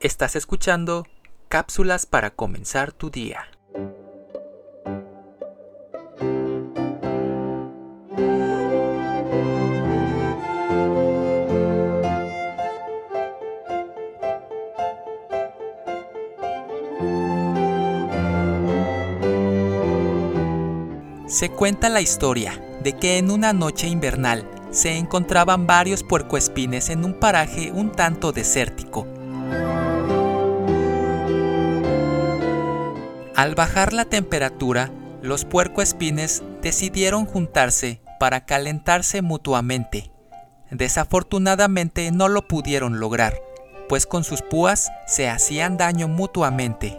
Estás escuchando cápsulas para comenzar tu día. Se cuenta la historia de que en una noche invernal se encontraban varios puercoespines en un paraje un tanto desértico. Al bajar la temperatura, los puercoespines decidieron juntarse para calentarse mutuamente. Desafortunadamente no lo pudieron lograr, pues con sus púas se hacían daño mutuamente.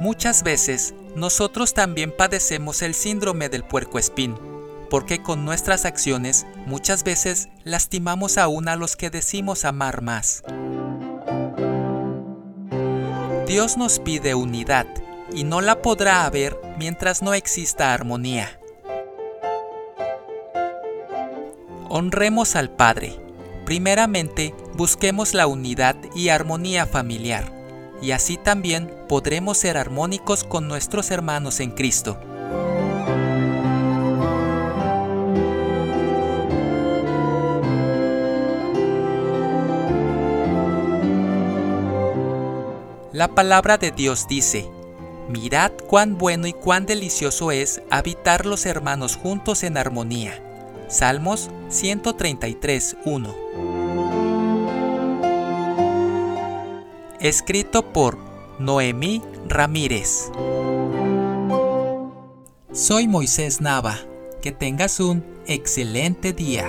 Muchas veces nosotros también padecemos el síndrome del puercoespín, porque con nuestras acciones muchas veces lastimamos aún a los que decimos amar más. Dios nos pide unidad y no la podrá haber mientras no exista armonía. Honremos al Padre. Primeramente, busquemos la unidad y armonía familiar y así también podremos ser armónicos con nuestros hermanos en Cristo. La palabra de Dios dice, Mirad cuán bueno y cuán delicioso es habitar los hermanos juntos en armonía. Salmos 133, 1. escrito por Noemí Ramírez. Soy Moisés Nava. Que tengas un excelente día.